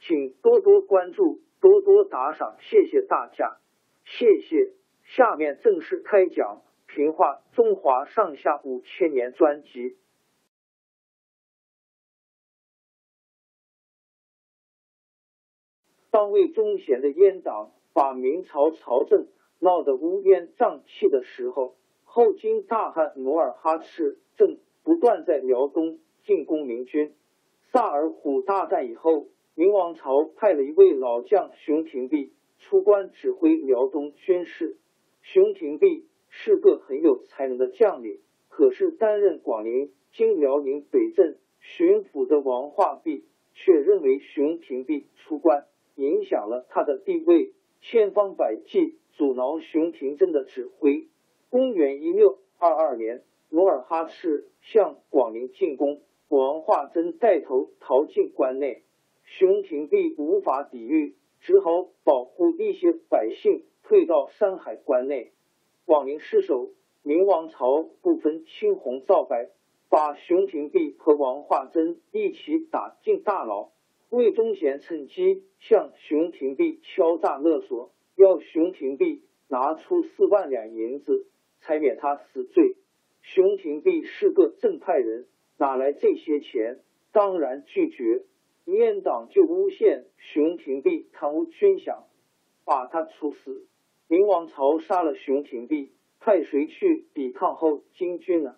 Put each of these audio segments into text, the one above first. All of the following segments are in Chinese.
请多多关注，多多打赏，谢谢大家，谢谢。下面正式开讲《评话中华上下五千年》专辑。当魏忠贤的阉党把明朝朝政闹得乌烟瘴气的时候，后金大汗努尔哈赤正不断在辽东进攻明军。萨尔浒大战以后。明王朝派了一位老将熊廷弼出关指挥辽东军事。熊廷弼是个很有才能的将领，可是担任广陵经辽宁北镇巡抚的王化弼却认为熊廷弼出关影响了他的地位，千方百计阻挠熊廷珍的指挥。公元一六二二年，努尔哈赤向广陵进攻，王化贞带头逃进关内。熊廷弼无法抵御，只好保护一些百姓退到山海关内。广陵失守，明王朝不分青红皂白，把熊廷弼和王化贞一起打进大牢。魏忠贤趁机向熊廷弼敲诈勒索，要熊廷弼拿出四万两银子，才免他死罪。熊廷弼是个正派人，哪来这些钱？当然拒绝。阉党就诬陷熊廷弼贪污军饷，把他处死。明王朝杀了熊廷弼，派谁去抵抗后金军呢？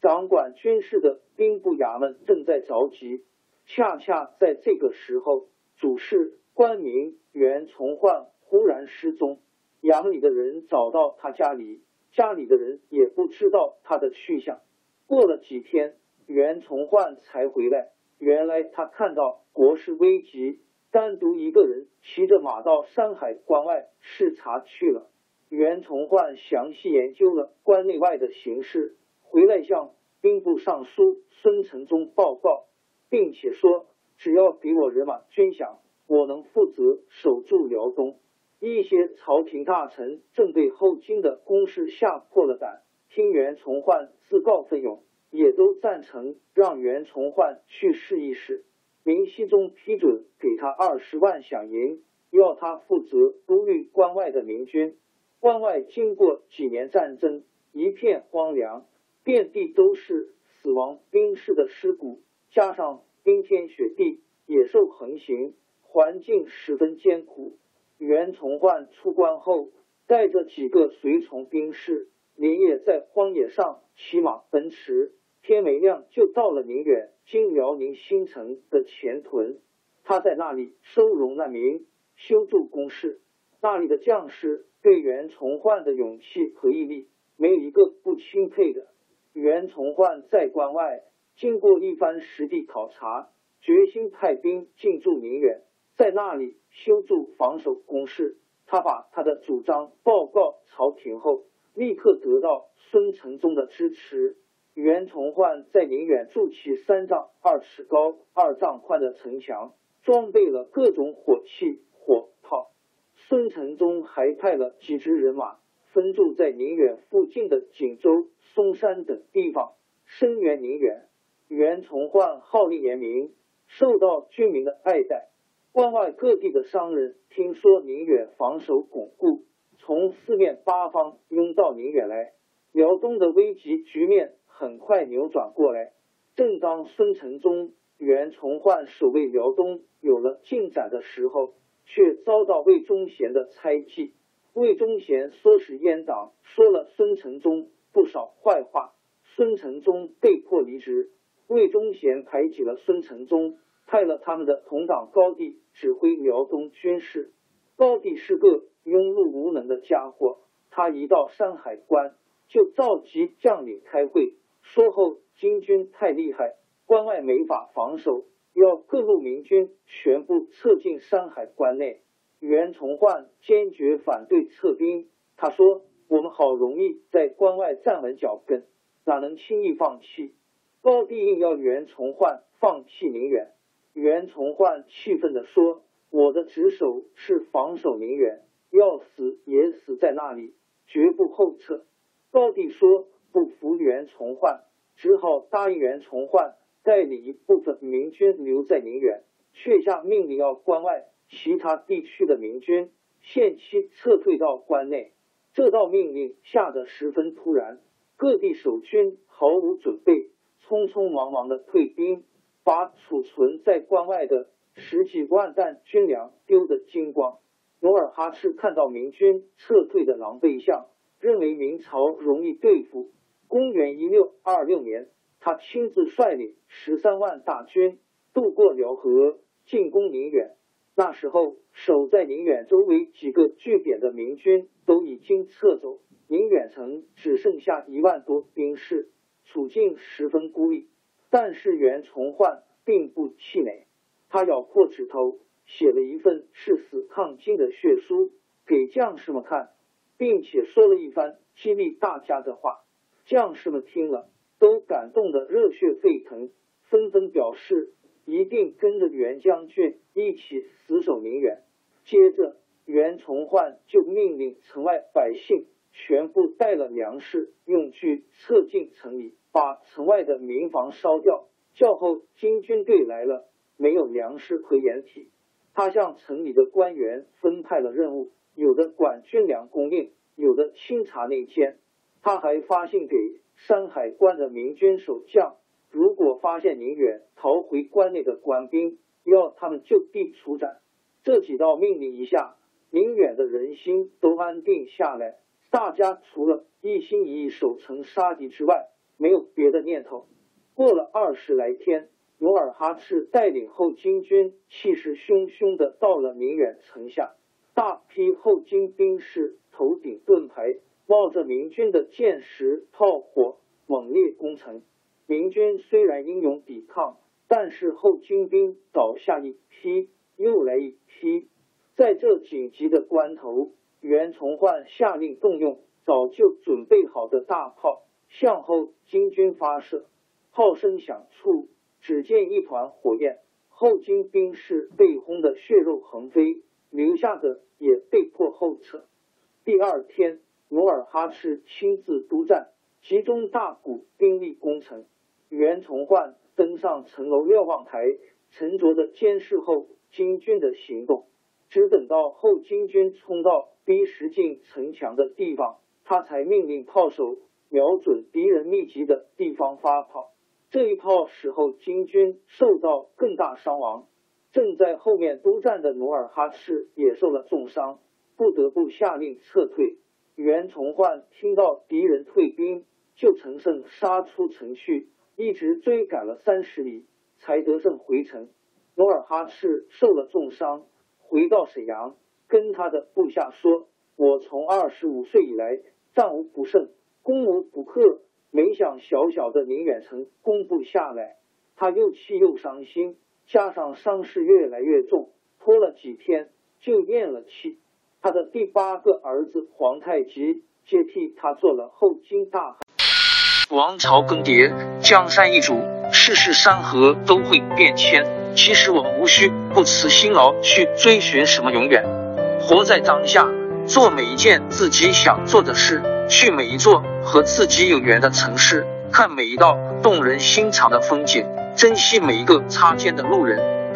掌管军事的兵部衙门正在着急。恰恰在这个时候，主事官名袁崇焕忽然失踪。衙门里的人找到他家里，家里的人也不知道他的去向。过了几天，袁崇焕才回来。原来他看到国事危急，单独一个人骑着马到山海关外视察去了。袁崇焕详细研究了关内外的形势，回来向兵部尚书孙承宗报告，并且说：“只要给我人马军饷，我能负责守住辽东。”一些朝廷大臣正被后金的攻势吓破了胆，听袁崇焕自告奋勇。也都赞成让袁崇焕去试一试。明熹宗批准给他二十万饷银，要他负责督率关外的明军。关外经过几年战争，一片荒凉，遍地都是死亡兵士的尸骨，加上冰天雪地，野兽横行，环境十分艰苦。袁崇焕出关后，带着几个随从兵士，连夜在荒野上骑马奔驰。天没亮就到了宁远经辽宁新城的前屯，他在那里收容难民，修筑工事。那里的将士对袁崇焕的勇气和毅力，没有一个不钦佩的。袁崇焕在关外经过一番实地考察，决心派兵进驻宁远，在那里修筑防守工事。他把他的主张报告朝廷后，立刻得到孙承宗的支持。袁崇焕在宁远筑起三丈二尺高、二丈宽的城墙，装备了各种火器、火炮。孙承宗还派了几支人马分驻在宁远附近的锦州、嵩山等地方，声援宁远。袁崇焕号令严明，受到军民的爱戴。关外各地的商人听说宁远防守巩固，从四面八方拥到宁远来，辽东的危急局面很快扭转过来。正当孙承宗、袁崇焕守卫辽东有了进展的时候，却遭到魏忠贤的猜忌。魏忠贤唆使阉党，说了孙承宗不少坏话，孙承宗被迫离职。魏忠贤排挤了孙承宗，派了他们的同党高帝指挥辽东军事。高帝是个庸碌无能的家伙，他一到山海关就召集将领开会，说后金军太厉害，关外没法防守，要各路明军全部撤进山海关内。袁崇焕坚决反对撤兵，他说：“我们好容易在关外站稳脚跟，哪能轻易放弃？”高帝硬要袁崇焕放弃宁远，袁崇焕气愤地说：“我的职守是防守宁远，要死也死在那里，绝不后撤。”高帝说不服袁崇焕，只好答应袁崇焕带领一部分明军留在宁远，却下命令要关外其他地区的明军限期撤退到关内。这道命令下得十分突然，各地守军毫无准备。匆匆忙忙的退兵，把储存在关外的十几万担军粮丢得精光。努尔哈赤看到明军撤退的狼狈相，认为明朝容易对付。公元一六二六年，他亲自率领十三万大军渡过辽河，进攻宁远。那时候，守在宁远周围几个据点的明军都已经撤走，宁远城只剩下一万多兵士。处境十分孤立，但是袁崇焕并不气馁，他咬破指头，写了一份誓死抗金的血书给将士们看，并且说了一番激励大家的话。将士们听了，都感动得热血沸腾，纷纷表示一定跟着袁将军一起死守宁远。接着，袁崇焕就命令城外百姓全部带了粮食用具撤进城里。把城外的民房烧掉，叫后金军队来了，没有粮食和掩体。他向城里的官员分派了任务，有的管军粮供应，有的清查内奸。他还发信给山海关的明军守将，如果发现宁远逃回关内的官兵，要他们就地处斩。这几道命令一下，宁远的人心都安定下来，大家除了一心一意守城杀敌之外，没有别的念头。过了二十来天，努尔哈赤带领后金军气势汹汹的到了宁远城下，大批后金兵士头顶盾牌，冒着明军的箭石炮火，猛烈攻城。明军虽然英勇抵抗，但是后金兵倒下一批，又来一批。在这紧急的关头，袁崇焕下令动用早就准备好的大炮。向后，金军发射，炮声响处，只见一团火焰，后金兵士被轰得血肉横飞，留下的也被迫后撤。第二天，努尔哈赤亲自督战，集中大股兵力攻城。袁崇焕登上城楼瞭望台，沉着的监视后金军的行动。只等到后金军冲到逼实进城墙的地方，他才命令炮手。瞄准敌人密集的地方发炮，这一炮使后金军受到更大伤亡。正在后面督战的努尔哈赤也受了重伤，不得不下令撤退。袁崇焕听到敌人退兵，就乘胜杀出城去，一直追赶了三十里，才得胜回城。努尔哈赤受了重伤，回到沈阳，跟他的部下说：“我从二十五岁以来，战无不胜。”攻无不克，没想小小的宁远城攻不下来，他又气又伤心，加上伤势越来越重，拖了几天就咽了气。他的第八个儿子皇太极接替他做了后金大汗。王朝更迭，江山易主，世事山河都会变迁。其实我们无需不辞辛劳去追寻什么永远。活在当下，做每一件自己想做的事，去每一座和自己有缘的城市，看每一道动人心肠的风景，珍惜每一个擦肩的路人。